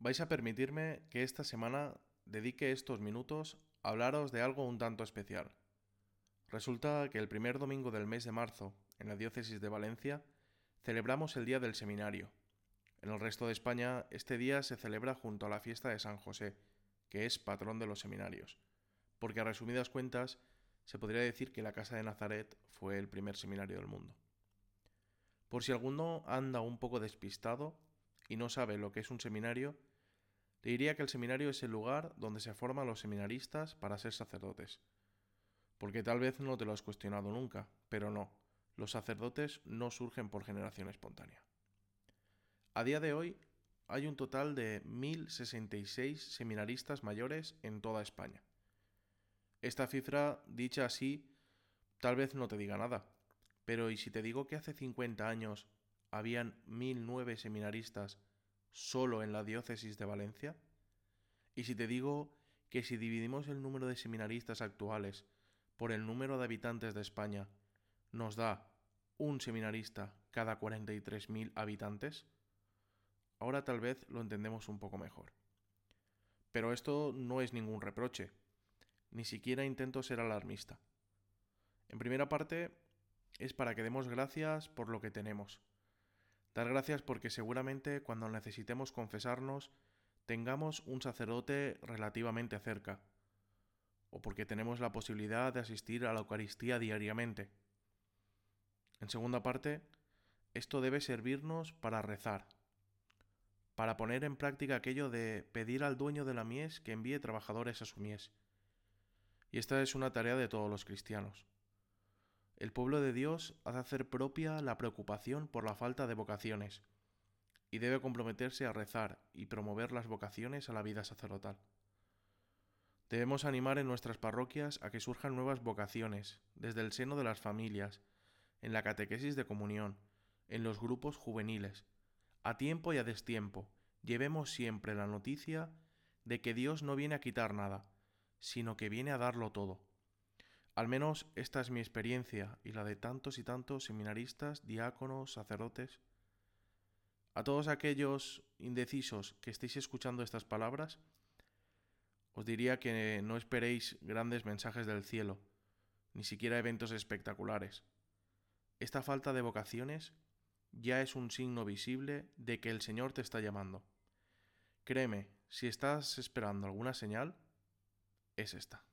Vais a permitirme que esta semana dedique estos minutos a hablaros de algo un tanto especial. Resulta que el primer domingo del mes de marzo, en la diócesis de Valencia, celebramos el Día del Seminario. En el resto de España, este día se celebra junto a la fiesta de San José, que es patrón de los seminarios, porque a resumidas cuentas, se podría decir que la Casa de Nazaret fue el primer seminario del mundo. Por si alguno anda un poco despistado y no sabe lo que es un seminario, le diría que el seminario es el lugar donde se forman los seminaristas para ser sacerdotes. Porque tal vez no te lo has cuestionado nunca, pero no, los sacerdotes no surgen por generación espontánea. A día de hoy hay un total de 1.066 seminaristas mayores en toda España. Esta cifra, dicha así, tal vez no te diga nada, pero ¿y si te digo que hace 50 años habían 1.009 seminaristas solo en la diócesis de Valencia? ¿Y si te digo que si dividimos el número de seminaristas actuales por el número de habitantes de España, nos da un seminarista cada 43.000 habitantes? Ahora tal vez lo entendemos un poco mejor. Pero esto no es ningún reproche, ni siquiera intento ser alarmista. En primera parte, es para que demos gracias por lo que tenemos, Dar gracias porque seguramente cuando necesitemos confesarnos tengamos un sacerdote relativamente cerca, o porque tenemos la posibilidad de asistir a la Eucaristía diariamente. En segunda parte, esto debe servirnos para rezar, para poner en práctica aquello de pedir al dueño de la mies que envíe trabajadores a su mies. Y esta es una tarea de todos los cristianos. El pueblo de Dios ha de hacer propia la preocupación por la falta de vocaciones y debe comprometerse a rezar y promover las vocaciones a la vida sacerdotal. Debemos animar en nuestras parroquias a que surjan nuevas vocaciones desde el seno de las familias, en la catequesis de comunión, en los grupos juveniles. A tiempo y a destiempo, llevemos siempre la noticia de que Dios no viene a quitar nada, sino que viene a darlo todo al menos esta es mi experiencia y la de tantos y tantos seminaristas, diáconos, sacerdotes. A todos aquellos indecisos que estéis escuchando estas palabras, os diría que no esperéis grandes mensajes del cielo, ni siquiera eventos espectaculares. Esta falta de vocaciones ya es un signo visible de que el Señor te está llamando. Créeme, si estás esperando alguna señal, es esta.